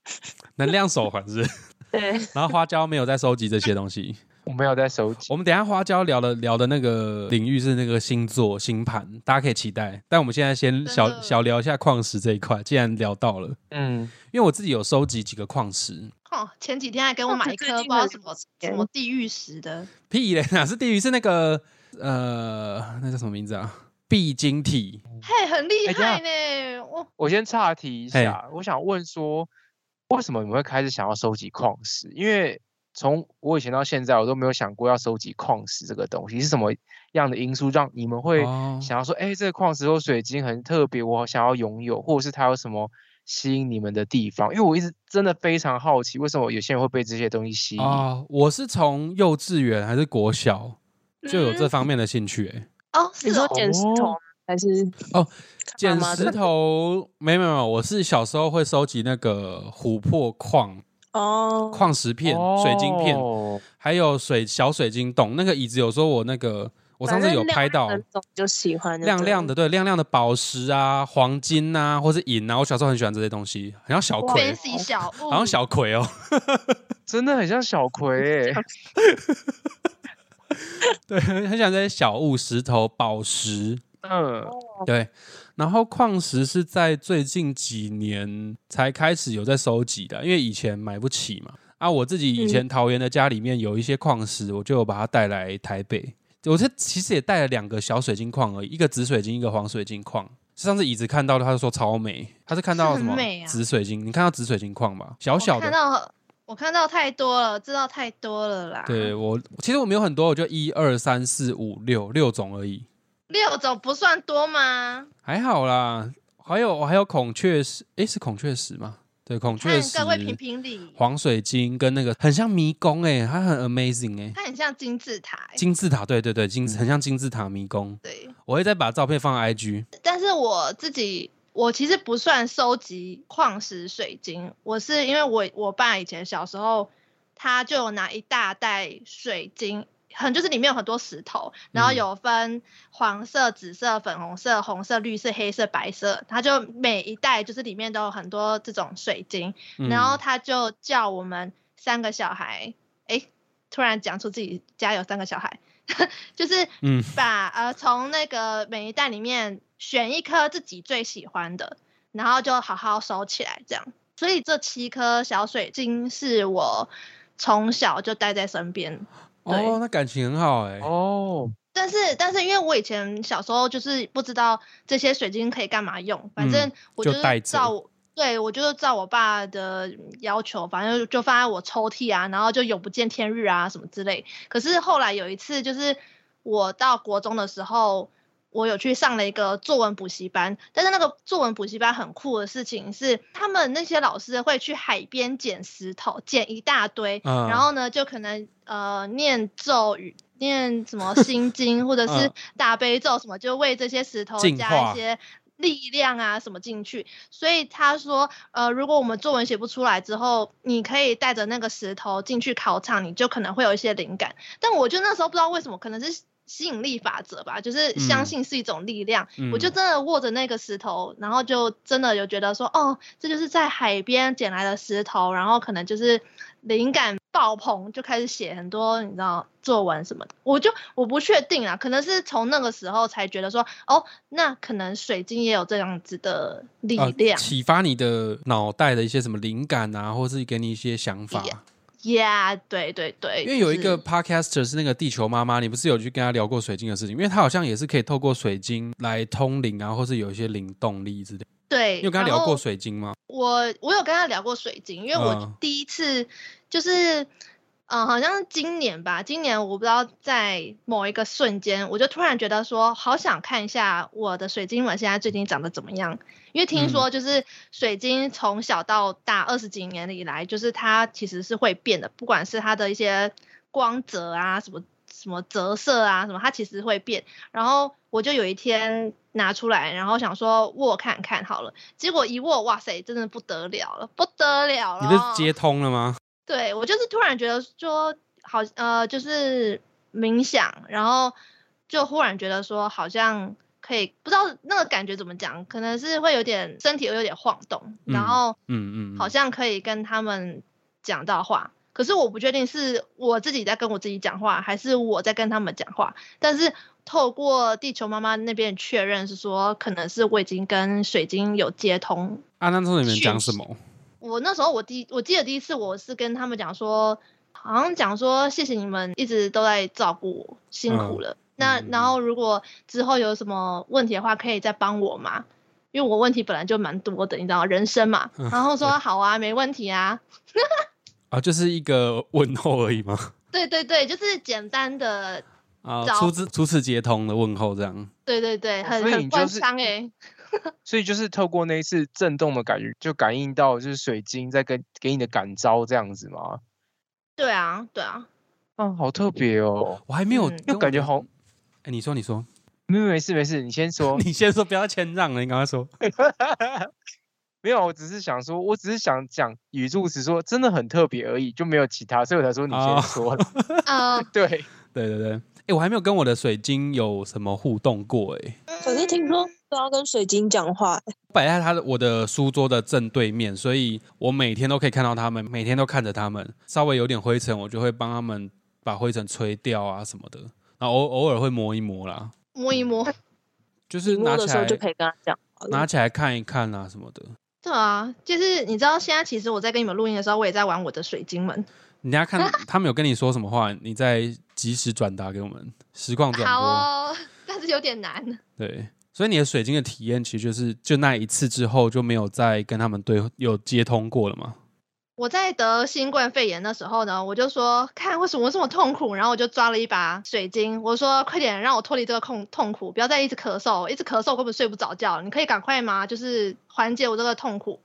[SPEAKER 1] 能量手环是。
[SPEAKER 2] 对。
[SPEAKER 1] 然后花椒没有在收集这些东西。
[SPEAKER 3] 我没有在收集。
[SPEAKER 1] 我们等下花椒聊的聊的那个领域是那个星座星盘，大家可以期待。但我们现在先小小聊一下矿石这一块，既然聊到了，嗯，因为我自己有收集几个矿石。
[SPEAKER 4] 哦，前几天还给我买一颗不知道什么什么地狱石的。
[SPEAKER 1] 屁嘞，哪是地狱？是那个呃，那叫什么名字啊？必晶体。
[SPEAKER 4] 嘿，很厉害呢。
[SPEAKER 3] 我我先岔题一下，我想问说，为什么你会开始想要收集矿石？因为从我以前到现在，我都没有想过要收集矿石这个东西。是什么样的因素让你们会想要说，哎，这个矿石或水晶很特别，我想要拥有，或者是它有什么吸引你们的地方？因为我一直真的非常好奇，为什么有些人会被这些东西吸引啊？
[SPEAKER 1] 我是从幼稚园还是国小就有这方面的兴趣？哎，
[SPEAKER 4] 哦，
[SPEAKER 2] 你说捡石头还是
[SPEAKER 1] 哦，捡石头？没没有，我是小时候会收集那个琥珀矿。哦，矿石片、水晶片，还有水小水晶洞。那个椅子有时候我那个，我我上次有拍到，
[SPEAKER 2] 就喜欢
[SPEAKER 1] 亮亮的，对，亮亮的宝石啊，黄金啊，或是银啊。我小时候很喜欢这些东西，很像小葵，好像小葵哦，
[SPEAKER 3] 真的很像小葵。
[SPEAKER 1] 对，很喜欢这些小物、石头、宝石。嗯，对。然后矿石是在最近几年才开始有在收集的，因为以前买不起嘛。啊，我自己以前桃园的家里面有一些矿石，我就把它带来台北。我这其实也带了两个小水晶矿而已，一个紫水晶，一个黄水晶矿。上次椅子看到的，他就说超美。他是看到什么？紫水晶，你看到紫水晶矿吗？小小的。
[SPEAKER 4] 看到，我看到太多了，知道太多了啦。
[SPEAKER 1] 对我，其实我没有很多，我就一二三四五六六种而已。
[SPEAKER 4] 六种不算多吗？
[SPEAKER 1] 还好啦，还有我还有孔雀石，诶，是孔雀石吗？对，孔雀石、各位评评理黄水晶跟那个很像迷宫哎，它很 amazing 哎，
[SPEAKER 4] 它很像金字塔。
[SPEAKER 1] 金字塔，对对对，金很像金字塔迷宫。
[SPEAKER 4] 对，
[SPEAKER 1] 我会再把照片放 IG。
[SPEAKER 4] 但是我自己，我其实不算收集矿石水晶，我是因为我我爸以前小时候，他就拿一大袋水晶。很就是里面有很多石头，然后有分黄色、紫色、粉红色、红色、绿色、黑色、白色，它就每一袋就是里面都有很多这种水晶，然后他就叫我们三个小孩，哎，突然讲出自己家有三个小孩，就是把呃从那个每一袋里面选一颗自己最喜欢的，然后就好好收起来，这样。所以这七颗小水晶是我从小就带在身边。
[SPEAKER 1] 哦，那感情很好哎。哦，
[SPEAKER 4] 但是但是因为我以前小时候就是不知道这些水晶可以干嘛用，反正我就是照，对我就是照我爸的要求，反正就放在我抽屉啊，然后就永不见天日啊什么之类。可是后来有一次，就是我到国中的时候。我有去上了一个作文补习班，但是那个作文补习班很酷的事情是，他们那些老师会去海边捡石头，捡一大堆，然后呢，就可能呃念咒语，念什么心经或者是大悲咒什么，就为这些石头加一些力量啊什么进去。所以他说，呃，如果我们作文写不出来之后，你可以带着那个石头进去考场，你就可能会有一些灵感。但我就那时候不知道为什么，可能是。吸引力法则吧，就是相信是一种力量。我就真的握着那个石头，然后就真的有觉得说，哦，这就是在海边捡来的石头，然后可能就是灵感爆棚，就开始写很多，你知道作文什么的。我就我不确定啊，可能是从那个时候才觉得说，哦，那可能水晶也有这样子的力量，
[SPEAKER 1] 启发你的脑袋的一些什么灵感啊，或是给你一些想法。
[SPEAKER 4] Yeah，对对对，
[SPEAKER 1] 因为有一个 podcaster 是那个地球妈妈，你不是有去跟他聊过水晶的事情？因为他好像也是可以透过水晶来通灵啊，或是有一些灵动力之类。
[SPEAKER 4] 对，
[SPEAKER 1] 有跟他聊过水晶吗？
[SPEAKER 4] 我我有跟他聊过水晶，因为我第一次就是。嗯，好像今年吧，今年我不知道在某一个瞬间，我就突然觉得说，好想看一下我的水晶们现在最近长得怎么样。因为听说就是水晶从小到大二十几年以来，就是它其实是会变的，不管是它的一些光泽啊，什么什么折射啊，什么它其实会变。然后我就有一天拿出来，然后想说握看看好了，结果一握，哇塞，真的不得了了，不得了了！
[SPEAKER 1] 你是接通了吗？
[SPEAKER 4] 对我就是突然觉得说好呃就是冥想，然后就忽然觉得说好像可以不知道那个感觉怎么讲，可能是会有点身体有点晃动，然后嗯嗯，好像可以跟他们讲到话，可是我不确定是我自己在跟我自己讲话，还是我在跟他们讲话。但是透过地球妈妈那边确认是说，可能是我已经跟水晶有接通。
[SPEAKER 1] 啊，那时候你们讲什么？
[SPEAKER 4] 我那时候我第我记得第一次我是跟他们讲说，好像讲说谢谢你们一直都在照顾我，辛苦了。那然后如果之后有什么问题的话，可以再帮我嘛？因为我问题本来就蛮多的，你知道人生嘛。然后说好啊，没问题啊。
[SPEAKER 1] 啊，就是一个问候而已吗？
[SPEAKER 4] 对对对，就是简单的
[SPEAKER 1] 啊，初次初次接通的问候这样。
[SPEAKER 4] 对对对，很很官腔哎。
[SPEAKER 3] 所以就是透过那一次震动的感觉，就感应到就是水晶在跟给你的感召这样子吗？
[SPEAKER 4] 对啊，对啊。
[SPEAKER 3] 嗯，好特别哦，
[SPEAKER 1] 我还没有，
[SPEAKER 3] 又感觉好。
[SPEAKER 1] 哎，你说，你说，
[SPEAKER 3] 没没事没事，你先说，
[SPEAKER 1] 你先说，不要谦让了，你刚刚说。
[SPEAKER 3] 没有，我只是想说，我只是想讲语助词，说真的很特别而已，就没有其他，所以我才说你先说。
[SPEAKER 4] 啊，
[SPEAKER 3] 对。
[SPEAKER 1] 对对对，哎，我还没有跟我的水晶有什么互动过哎。
[SPEAKER 2] 可是听说都要跟水晶讲话。
[SPEAKER 1] 摆在他的我的书桌的正对面，所以我每天都可以看到他们，每天都看着他们。稍微有点灰尘，我就会帮他们把灰尘吹掉啊什么的。然后偶偶尔会摸一摸啦，
[SPEAKER 4] 摸一摸，
[SPEAKER 1] 就是拿起来
[SPEAKER 2] 就可以跟他讲，
[SPEAKER 1] 拿起来看一看啊什么的。
[SPEAKER 4] 对啊，就是你知道现在其实我在跟你们录音的时候，我也在玩我的水晶们。
[SPEAKER 1] 人家看 他们有跟你说什么话，你再及时转达给我们实况转播。
[SPEAKER 4] 好哦，但是有点难。
[SPEAKER 1] 对，所以你的水晶的体验其实就是就那一次之后就没有再跟他们对有接通过了吗？
[SPEAKER 4] 我在得新冠肺炎的时候呢，我就说看为什么这么痛苦，然后我就抓了一把水晶，我说快点让我脱离这个痛痛苦，不要再一直咳嗽，一直咳嗽根本睡不着觉，你可以赶快吗？就是缓解我这个痛苦。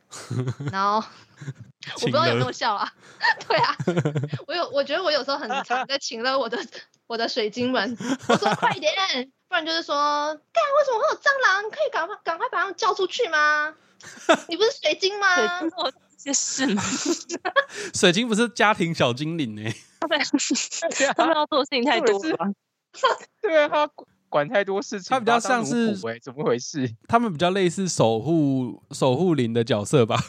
[SPEAKER 4] 然后 我不知道有没有效啊？对啊，我有，我觉得我有时候很常在请了我的我的水晶们，我说快点，不然就是说看为什么会有蟑螂？可以赶快赶快把他们叫出去吗？你不是水晶吗？
[SPEAKER 2] 是吗？
[SPEAKER 1] 水晶不是家庭小精灵呢？
[SPEAKER 2] 他们他们要做的事情太 多了。
[SPEAKER 3] 对啊，他管太多事情。
[SPEAKER 1] 他比较像是
[SPEAKER 3] 哎，怎么回事？
[SPEAKER 1] 他们比较类似守护守护灵的角色吧？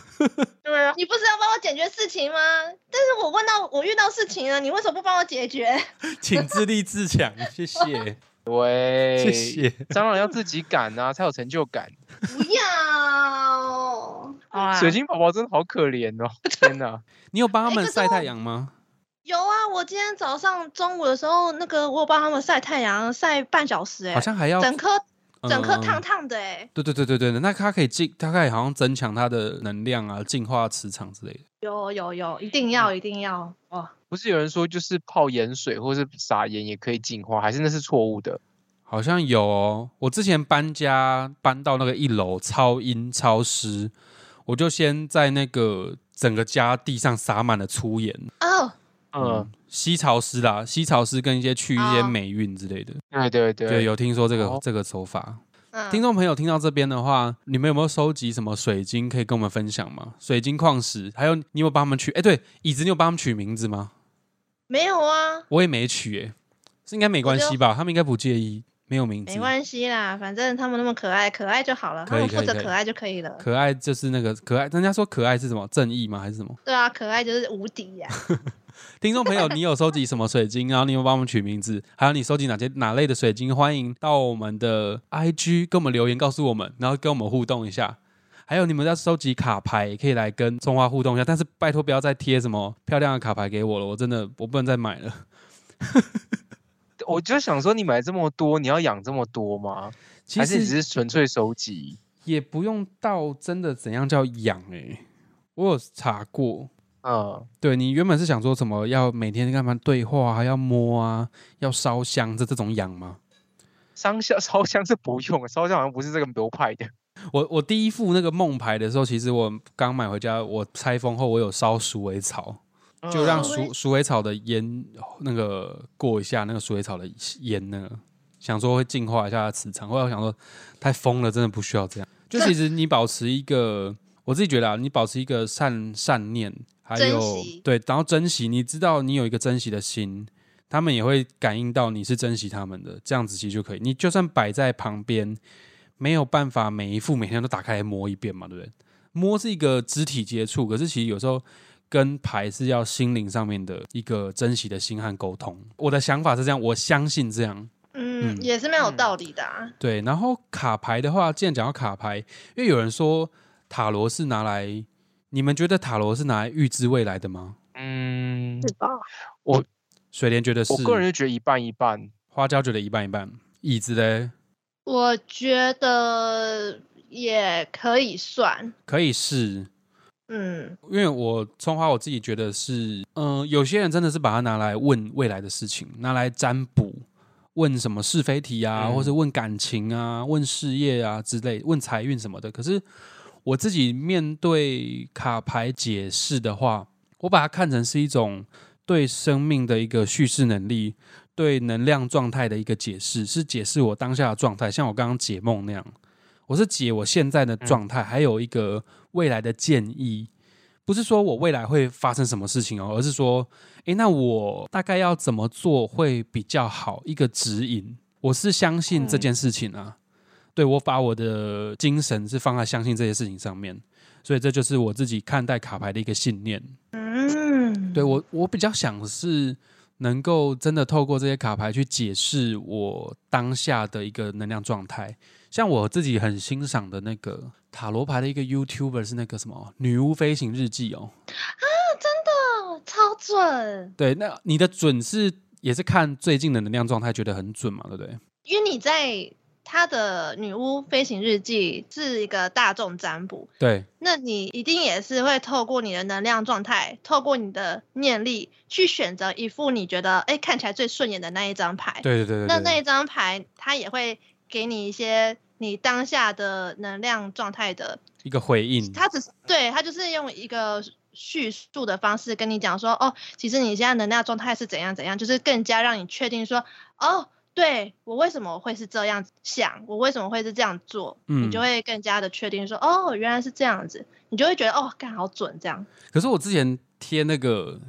[SPEAKER 3] 对啊，
[SPEAKER 4] 你不是要帮我解决事情吗？但是我问到我遇到事情了，你为什么不帮我解决？
[SPEAKER 1] 请自立自强，谢谢。
[SPEAKER 3] 对，
[SPEAKER 1] 谢谢。
[SPEAKER 3] 蟑螂要自己赶啊，才有成就感。
[SPEAKER 4] 不要，
[SPEAKER 3] 水晶宝宝真的好可怜哦！天哪，
[SPEAKER 1] 你有帮他们晒太阳吗？
[SPEAKER 4] 有啊，我今天早上中午的时候，那个我有帮他们晒太阳，晒半小时，哎，
[SPEAKER 1] 好像还要
[SPEAKER 4] 整颗整颗烫烫的，哎，
[SPEAKER 1] 对对对对对那它可以进，它可以好像增强它的能量啊，净化磁场之类的。
[SPEAKER 4] 有有有，一定要一定要哦。
[SPEAKER 3] 不是有人说就是泡盐水或是撒盐也可以净化，还是那是错误的？
[SPEAKER 1] 好像有哦。我之前搬家搬到那个一楼超阴超湿，我就先在那个整个家地上撒满了粗盐哦，嗯，吸潮湿啦，吸潮湿跟一些去一些霉运之类的。
[SPEAKER 3] 对对对，
[SPEAKER 1] 有听说这个这个手法。听众朋友听到这边的话，你们有没有收集什么水晶可以跟我们分享吗？水晶矿石，还有你有帮他们取？哎，对，椅子你有帮他们取名字吗？
[SPEAKER 4] 没有啊，
[SPEAKER 1] 我也没取诶，是应该没关系吧？他们应该不介意，没有名字，
[SPEAKER 4] 没关系啦，反正他们那么可爱，可爱就好了，他们负责可爱就可以了。
[SPEAKER 1] 可爱就是那个可爱，人家说可爱是什么？正义吗？还是什么？
[SPEAKER 4] 对啊，可爱就是无敌呀。
[SPEAKER 1] 听众朋友，你有收集什么水晶？然后你有帮我们取名字？还有你收集哪些哪类的水晶？欢迎到我们的 IG 跟我们留言，告诉我们，然后跟我们互动一下。还有你们要收集卡牌，也可以来跟中华互动一下。但是拜托不要再贴什么漂亮的卡牌给我了，我真的我不能再买了。
[SPEAKER 3] 我就想说，你买这么多，你要养这么多吗？还是只是纯粹收集？
[SPEAKER 1] 也不用到真的怎样叫养哎，我有查过。嗯，对你原本是想说什么要每天干嘛对话，还要摸啊，要烧香这这种养吗？
[SPEAKER 3] 烧香烧香是不用，烧香好像不是这个流派的。
[SPEAKER 1] 我我第一副那个梦牌的时候，其实我刚买回家，我拆封后我有烧鼠尾草，就让鼠鼠尾草的烟那个过一下，那个鼠尾草的烟那个，想说会净化一下磁场。后来我想说太疯了，真的不需要这样。就其实你保持一个，我自己觉得啊，你保持一个善善念，还有对，然后珍惜，你知道你有一个珍惜的心，他们也会感应到你是珍惜他们的，这样子其实就可以。你就算摆在旁边。没有办法每一副每天都打开来摸一遍嘛，对不对？摸是一个肢体接触，可是其实有时候跟牌是要心灵上面的一个珍惜的心和沟通。我的想法是这样，我相信这样，
[SPEAKER 4] 嗯，也是没有道理的。
[SPEAKER 1] 对，然后卡牌的话，既然讲到卡牌，因为有人说塔罗是拿来，你们觉得塔罗是拿来预知未来的吗？
[SPEAKER 2] 嗯，是吧？
[SPEAKER 3] 我
[SPEAKER 1] 水莲觉得是，
[SPEAKER 3] 我个人就觉得一半一半，
[SPEAKER 1] 花椒觉得一半一半，椅子嘞。
[SPEAKER 4] 我觉得也可以算，
[SPEAKER 1] 可以是，
[SPEAKER 4] 嗯，
[SPEAKER 1] 因为我葱花我自己觉得是，嗯，有些人真的是把它拿来问未来的事情，拿来占卜，问什么是非题啊，或者问感情啊，问事业啊之类，问财运什么的。可是我自己面对卡牌解释的话，我把它看成是一种对生命的一个叙事能力。对能量状态的一个解释，是解释我当下的状态，像我刚刚解梦那样，我是解我现在的状态，还有一个未来的建议，不是说我未来会发生什么事情哦，而是说，诶，那我大概要怎么做会比较好？一个指引，我是相信这件事情啊。对我把我的精神是放在相信这些事情上面，所以这就是我自己看待卡牌的一个信念。嗯，对我我比较想是能够真的透过这些卡牌去解释我当下的一个能量状态。像我自己很欣赏的那个塔罗牌的一个 YouTuber 是那个什么女巫飞行日记哦
[SPEAKER 4] 啊，真的超准。
[SPEAKER 1] 对，那你的准是也是看最近的能量状态觉得很准嘛，对不对？
[SPEAKER 4] 因为你在他的女巫飞行日记是一个大众占卜，
[SPEAKER 1] 对，
[SPEAKER 4] 那你一定也是会透过你的能量状态，透过你的念力去选择一副你觉得哎看起来最顺眼的那一张牌。
[SPEAKER 1] 对对对对。
[SPEAKER 4] 那那一张牌它也会。给你一些你当下的能量状态的
[SPEAKER 1] 一个回应，
[SPEAKER 4] 它只是对它就是用一个叙述的方式跟你讲说，哦，其实你现在能量状态是怎样怎样，就是更加让你确定说，哦，对我为什么会是这样想，我为什么会是这样做，你就会更加的确定说，哦，原来是这样子，你就会觉得，哦，干好准这样。
[SPEAKER 1] 可是我之前贴那个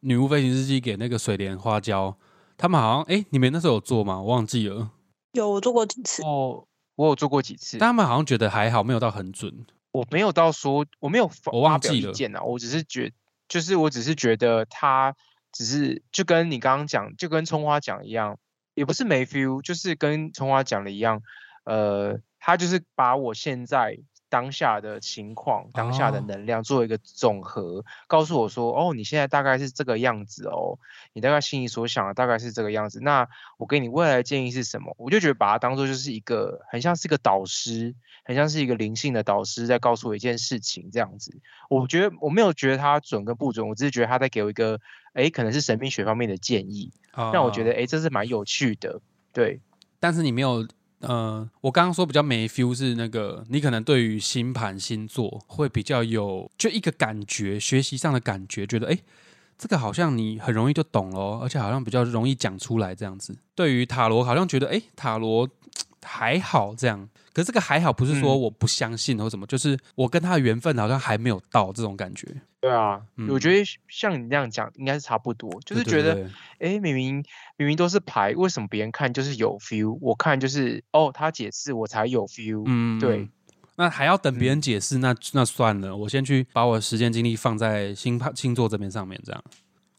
[SPEAKER 1] 女巫飞行日记给那个水莲花椒，他们好像，哎，你们那时候有做吗？我忘记了。
[SPEAKER 2] 有我做过几次
[SPEAKER 3] 哦，我有做过几次，
[SPEAKER 1] 但他们好像觉得还好，没有到很准。
[SPEAKER 3] 我没有到说我没有
[SPEAKER 1] 我忘记
[SPEAKER 3] 了意见啊，我只是觉就是我只是觉得他只是就跟你刚刚讲，就跟葱花讲一样，也不是没 feel，就是跟春花讲的一样，呃，他就是把我现在。当下的情况，当下的能量做一个总和，告诉我说：“哦，你现在大概是这个样子哦，你大概心里所想的大概是这个样子。那我给你未来的建议是什么？我就觉得把它当做就是一个很像是一个导师，很像是一个灵性的导师在告诉我一件事情这样子。我觉得我没有觉得他准跟不准，我只是觉得他在给我一个，哎，可能是神秘学方面的建议，让我觉得，哎，这是蛮有趣的。对，
[SPEAKER 1] 但是你没有。呃，我刚刚说比较没 feel 是那个，你可能对于星盘星座会比较有就一个感觉，学习上的感觉，觉得哎，这个好像你很容易就懂了，而且好像比较容易讲出来这样子。对于塔罗，好像觉得哎，塔罗还好这样。可是这个还好，不是说我不相信或什么，就是我跟他的缘分好像还没有到这种感觉。
[SPEAKER 3] 对啊，我觉得像你那样讲，应该是差不多，就是觉得，哎，明明明明都是牌，为什么别人看就是有 feel，我看就是哦，他解释我才有 feel。嗯，对。
[SPEAKER 1] 那还要等别人解释，那那算了，我先去把我的时间精力放在星盘星座这边上面，这样。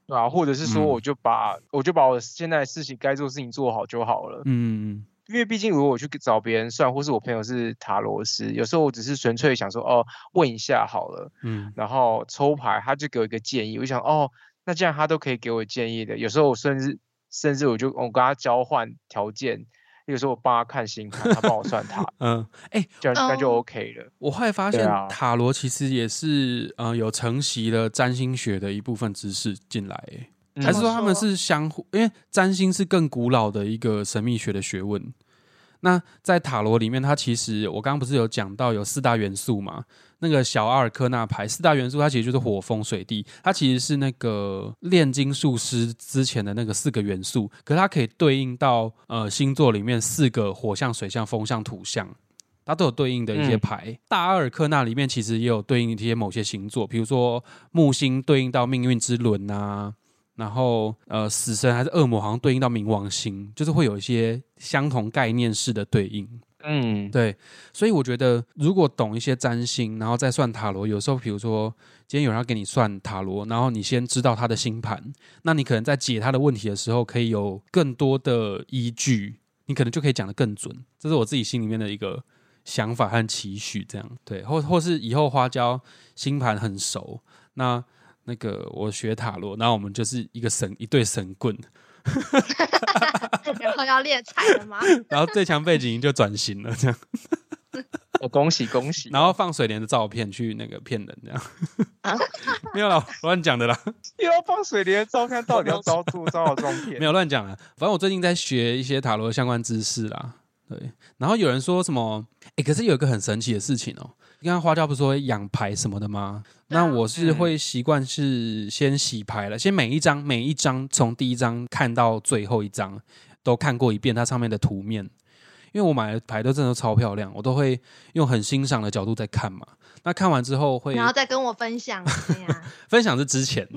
[SPEAKER 3] 对啊，或者是说，我就把我就把我现在事情该做事情做好就好了。嗯。因为毕竟，如果我去找别人算，或是我朋友是塔罗师，有时候我只是纯粹想说，哦，问一下好了，嗯，然后抽牌，他就给我一个建议，我想，哦，那这样他都可以给我建议的。有时候我甚至甚至我就我跟他交换条件，有时候我帮他看星盘，他帮我算塔，嗯，哎，这样那就 OK 了。
[SPEAKER 1] 我后来发现，塔罗其实也是，呃，有承袭了占星学的一部分知识进来，还是说他们是相互？因为占星是更古老的一个神秘学的学问。那在塔罗里面，它其实我刚刚不是有讲到有四大元素嘛？那个小阿尔克纳牌四大元素，它其实就是火、风、水、地。它其实是那个炼金术师之前的那个四个元素，可它可以对应到呃星座里面四个火象、水象、风象、土象，它都有对应的一些牌。大阿尔克纳里面其实也有对应一些某些星座，比如说木星对应到命运之轮啊。然后，呃，死神还是恶魔，好像对应到冥王星，就是会有一些相同概念式的对应。嗯，对。所以我觉得，如果懂一些占星，然后再算塔罗，有时候，比如说今天有人要给你算塔罗，然后你先知道他的星盘，那你可能在解他的问题的时候，可以有更多的依据，你可能就可以讲得更准。这是我自己心里面的一个想法和期许。这样，对，或或是以后花椒星盘很熟，那。那个我学塔罗，然后我们就是一个神一对神棍，
[SPEAKER 4] 然后要练彩了吗？
[SPEAKER 1] 然后最强背景就转型了，这样。
[SPEAKER 3] 我恭喜恭喜！
[SPEAKER 1] 然后放水莲的照片去那个骗人，这样。没有了，乱讲的啦。
[SPEAKER 3] 又要放水莲的照片，到底要招多招好照片？
[SPEAKER 1] 没有乱讲了，反正我最近在学一些塔罗相关知识啦。对，然后有人说什么？哎，可是有一个很神奇的事情哦。刚刚花椒不是说养牌什么的吗？那我是会习惯是先洗牌了，先每一张每一张从第一张看到最后一张都看过一遍它上面的图面，因为我买的牌都真的超漂亮，我都会用很欣赏的角度在看嘛。那看完之后会，
[SPEAKER 4] 然后再跟我分享。
[SPEAKER 1] 分享是之前，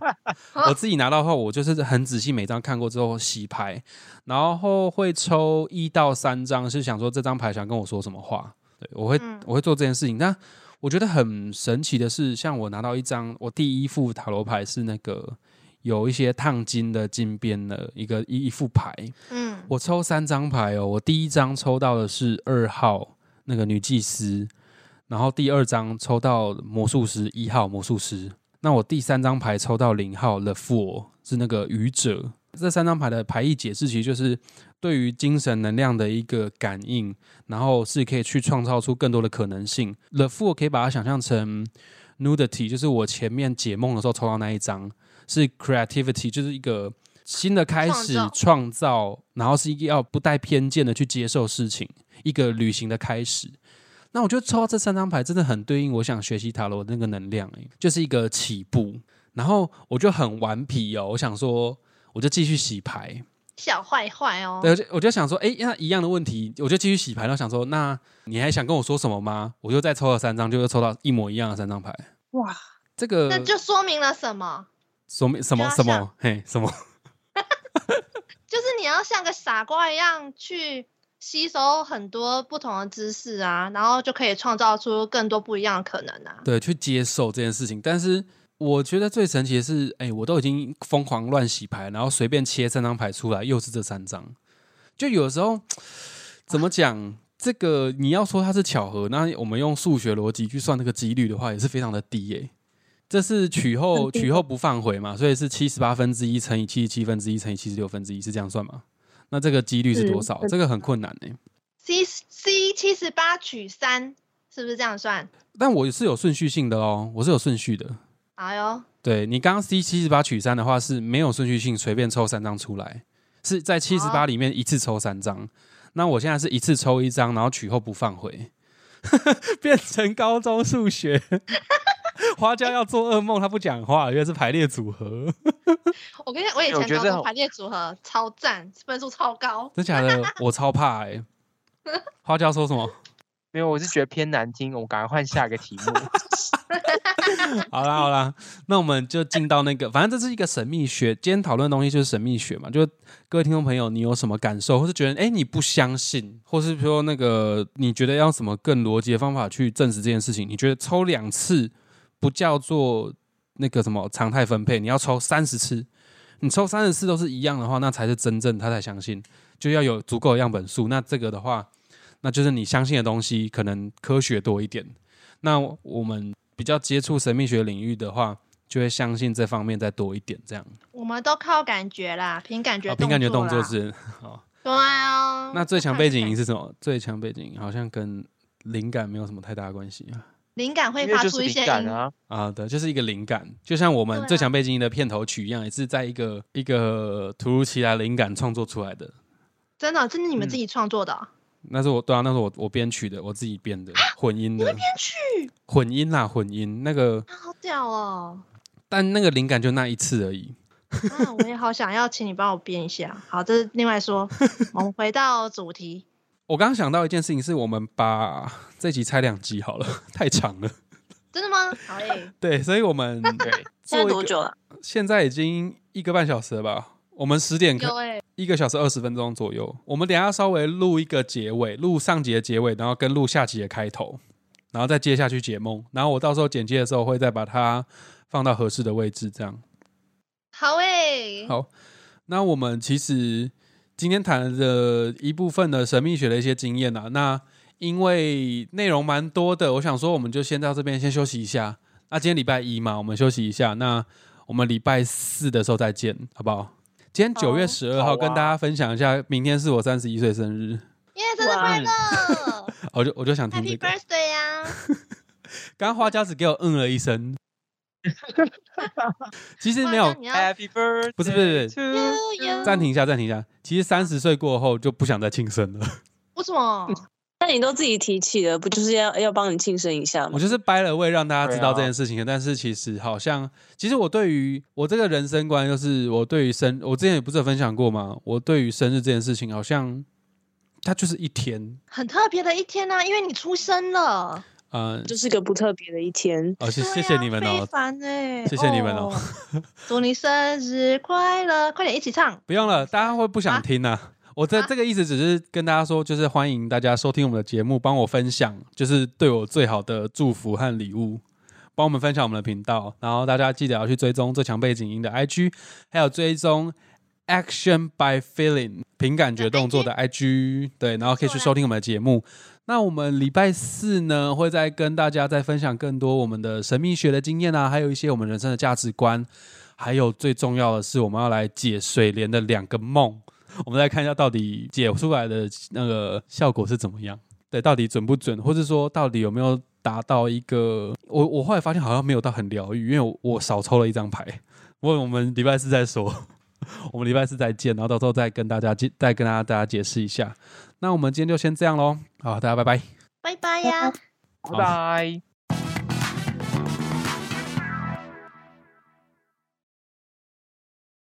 [SPEAKER 1] 我自己拿到的话，我就是很仔细每张看过之后洗牌，然后会抽一到三张，是想说这张牌想跟我说什么话。对我会我会做这件事情。但我觉得很神奇的是，像我拿到一张，我第一副塔罗牌是那个有一些烫金的金边的一个一一副牌。嗯，我抽三张牌哦，我第一张抽到的是二号那个女祭司。然后第二张抽到魔术师一号魔术师，那我第三张牌抽到零号 The Fool 是那个愚者。这三张牌的牌意解释其实就是对于精神能量的一个感应，然后是可以去创造出更多的可能性。The Fool 可以把它想象成 Nudity，就是我前面解梦的时候抽到那一张是 Creativity，就是一个新的开始创造，然后是一个要不带偏见的去接受事情，一个旅行的开始。那我觉得抽到这三张牌真的很对应，我想学习塔罗那个能量，哎，就是一个起步。然后我就很顽皮哦，我想说，我就继续洗牌，
[SPEAKER 4] 小坏坏哦。
[SPEAKER 1] 对，我就想说，哎，那一样的问题，我就继续洗牌。然后想说，那你还想跟我说什么吗？我就再抽了三张，就又抽到一模一样的三张牌。哇，这个
[SPEAKER 4] 那就说明了什么？
[SPEAKER 1] 说明什么？什么？嘿，什么？
[SPEAKER 4] 就是你要像个傻瓜一样去。吸收很多不同的知识啊，然后就可以创造出更多不一样的可能啊。
[SPEAKER 1] 对，去接受这件事情。但是我觉得最神奇的是，哎，我都已经疯狂乱洗牌，然后随便切三张牌出来，又是这三张。就有时候怎么讲，这个你要说它是巧合，那我们用数学逻辑去算那个几率的话，也是非常的低耶。这是取后取后不放回嘛，所以是七十八分之一乘以七十七分之一乘以七十六分之一，是这样算吗？那这个几率是多少？这个很困难呢。
[SPEAKER 4] C C 七十八取三，是不是这样算？
[SPEAKER 1] 但我是有顺序性的哦，我是有顺序的。
[SPEAKER 4] 哎呦，
[SPEAKER 1] 对你刚刚 C 七十八取三的话是没有顺序性，随便抽三张出来，是在七十八里面一次抽三张。那我现在是一次抽一张，然后取后不放回，变成高中数学。花椒要做噩梦，他不讲话，因为是排列组合。
[SPEAKER 4] 我跟你讲，我以前觉得排列组合超赞，分数超高。
[SPEAKER 1] 真假的？我超怕哎。花椒说什么？
[SPEAKER 3] 没有，我是觉得偏难听。我赶快换下一个题目。
[SPEAKER 1] 好啦好啦，那我们就进到那个，反正这是一个神秘学。今天讨论的东西就是神秘学嘛。就各位听众朋友，你有什么感受，或是觉得哎你不相信，或是说那个你觉得要什么更逻辑的方法去证实这件事情？你觉得抽两次？不叫做那个什么常态分配，你要抽三十次，你抽三十次都是一样的话，那才是真正他才相信，就要有足够的样本数。那这个的话，那就是你相信的东西可能科学多一点。那我们比较接触神秘学领域的话，就会相信这方面再多一点。这样，
[SPEAKER 4] 我们都靠感觉啦，凭感觉，
[SPEAKER 1] 凭感觉动作是好。
[SPEAKER 4] 对啊。
[SPEAKER 1] 那最强背景音是什么？最强背景音好像跟灵感没有什么太大的关系啊。
[SPEAKER 4] 灵感会发出一些音
[SPEAKER 3] 啊
[SPEAKER 1] 啊，对，就是一个灵感，就像我们最强背景音的片头曲一样，也是在一个一个突如其来灵感创作出来的。
[SPEAKER 4] 真的，这是你们自己创作的？
[SPEAKER 1] 那是我对啊，那是我我编曲的，我自己编的混音的。
[SPEAKER 4] 编曲？
[SPEAKER 1] 混音啦，混音那个。
[SPEAKER 4] 好屌哦！
[SPEAKER 1] 但那个灵感就那一次而已。
[SPEAKER 4] 啊，我也好想要请你帮我编一下。好，这是另外说。我们回到主题。
[SPEAKER 1] 我刚刚想到一件事情，是我们把这集拆两集好了，太长了。
[SPEAKER 4] 真的吗？好 诶。
[SPEAKER 1] 对，所以我们
[SPEAKER 2] 对现在多久了？
[SPEAKER 1] 现在已经一个半小时了吧？我们十点
[SPEAKER 4] 有
[SPEAKER 1] 一个小时二十分钟左右。我们等下稍微录一个结尾，录上集的结尾，然后跟录下集的开头，然后再接下去解梦。然后我到时候剪接的时候会再把它放到合适的位置，这样。
[SPEAKER 4] 好诶。
[SPEAKER 1] 好，那我们其实。今天谈的一部分的神秘学的一些经验啊，那因为内容蛮多的，我想说我们就先到这边先休息一下。那今天礼拜一嘛，我们休息一下。那我们礼拜四的时候再见，好不好？今天九月十二号，跟大家分享一下，明天是我三十一岁生日。
[SPEAKER 4] 耶，生日快乐！
[SPEAKER 1] 我就我就想听这
[SPEAKER 4] 个。Happy birthday 呀！
[SPEAKER 1] 刚刚花椒只给我嗯了一声。其实没有
[SPEAKER 3] ，Happy Birthday，
[SPEAKER 1] 不是不是，暂停一下，暂停一下。其实三十岁过后就不想再庆生了。
[SPEAKER 4] 为什么？
[SPEAKER 2] 那你都自己提起了，不就是要要帮你庆生一下吗？
[SPEAKER 1] 我就是掰了位让大家知道这件事情。但是其实好像，其实我对于我这个人生观，就是我对于生，我之前也不是有分享过吗？我对于生日这件事情，好像它就是一天，
[SPEAKER 4] 很特别的一天呢，因为你出生了。
[SPEAKER 2] 嗯，就是个不特别的一天。
[SPEAKER 1] 哦，谢谢谢你们哦，
[SPEAKER 4] 烦哎，
[SPEAKER 1] 谢谢你们哦，
[SPEAKER 4] 祝你生日快乐！快点一起唱。
[SPEAKER 1] 不用了，大家会不想听呢。我这这个意思只是跟大家说，就是欢迎大家收听我们的节目，帮我分享，就是对我最好的祝福和礼物。帮我们分享我们的频道，然后大家记得要去追踪最强背景音的 IG，还有追踪 Action by Feeling 凭感觉动作的 IG，对，然后可以去收听我们的节目。那我们礼拜四呢，会再跟大家再分享更多我们的神秘学的经验啊，还有一些我们人生的价值观，还有最重要的是，我们要来解水莲的两个梦。我们来看一下到底解出来的那个效果是怎么样？对，到底准不准，或者说到底有没有？达到一个，我我后来发现好像没有到很疗愈，因为我我少抽了一张牌。不过我们礼拜四再说，我们礼拜四再见，然后到时候再跟大家解，再跟大家大家解释一下。那我们今天就先这样喽，好，大家拜拜，
[SPEAKER 4] 拜拜呀，
[SPEAKER 3] 拜拜。